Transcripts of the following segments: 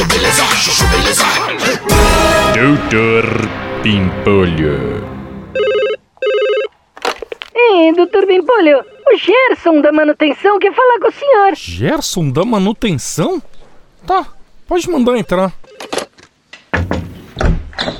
chuchu beleza, chuchu beleza. Doutor Pimpolho. Ei, doutor Bimpolho, o Gerson da manutenção quer falar com o senhor. Gerson da manutenção? Tá, pode mandar entrar.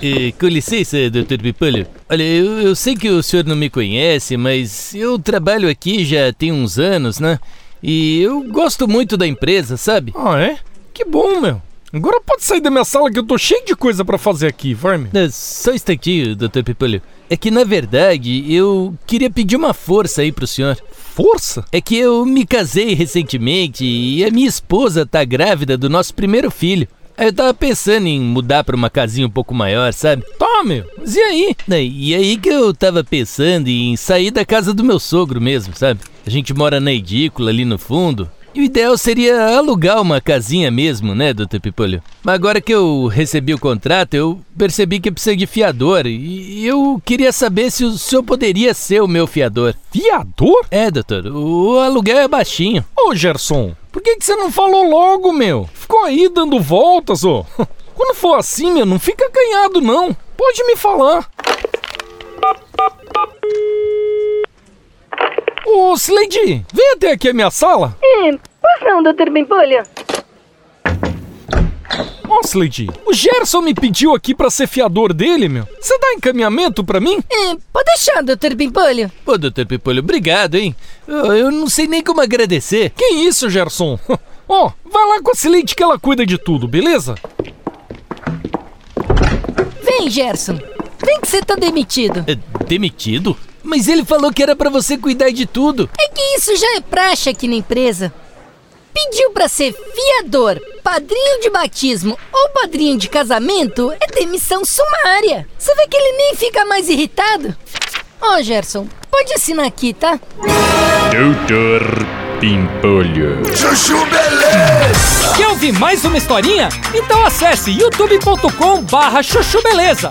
Eh, com licença, Dr. Pipolho. Olha, eu, eu sei que o senhor não me conhece, mas eu trabalho aqui já tem uns anos, né? E eu gosto muito da empresa, sabe? Ah, é? Que bom, meu. Agora pode sair da minha sala que eu tô cheio de coisa pra fazer aqui, vai, meu. Eh, Só um instantinho, Dr. Pipolho. É que na verdade eu queria pedir uma força aí pro senhor. Força? É que eu me casei recentemente e a minha esposa tá grávida do nosso primeiro filho. Aí eu tava pensando em mudar pra uma casinha um pouco maior, sabe? Tá, meu. Mas e aí? E aí que eu tava pensando em sair da casa do meu sogro mesmo, sabe? A gente mora na edícula ali no fundo. E o ideal seria alugar uma casinha mesmo, né, Dr. Pipolho? Mas agora que eu recebi o contrato, eu percebi que precisa de fiador. E eu queria saber se o senhor poderia ser o meu fiador. Fiador? É, doutor, o aluguel é baixinho. Ô, Gerson, por que, que você não falou logo, meu? Ficou aí dando voltas, ô. Quando for assim, meu, não fica acanhado, não. Pode me falar. Ô, Slade, vem até aqui a minha sala. Pois não, doutor Bimpolho. Ó, Slade, o Gerson me pediu aqui pra ser fiador dele, meu. Você dá encaminhamento pra mim? É, pode deixar, doutor Pimpolho. Pô, doutor Pipolho, obrigado, hein? Eu, eu não sei nem como agradecer. Que isso, Gerson? Ó, vai lá com a Slade que ela cuida de tudo, beleza? Vem, Gerson. Vem que você tá demitido. É, demitido? Mas ele falou que era pra você cuidar de tudo. É que isso já é praxe aqui na empresa. Pediu pra ser fiador, padrinho de batismo ou padrinho de casamento é demissão sumária. Você vê que ele nem fica mais irritado? Ó, Gerson, pode assinar aqui, tá? Doutor Pimpolho. Chuchu beleza. Quer ouvir mais uma historinha? Então acesse youtube.com barra chuchu beleza.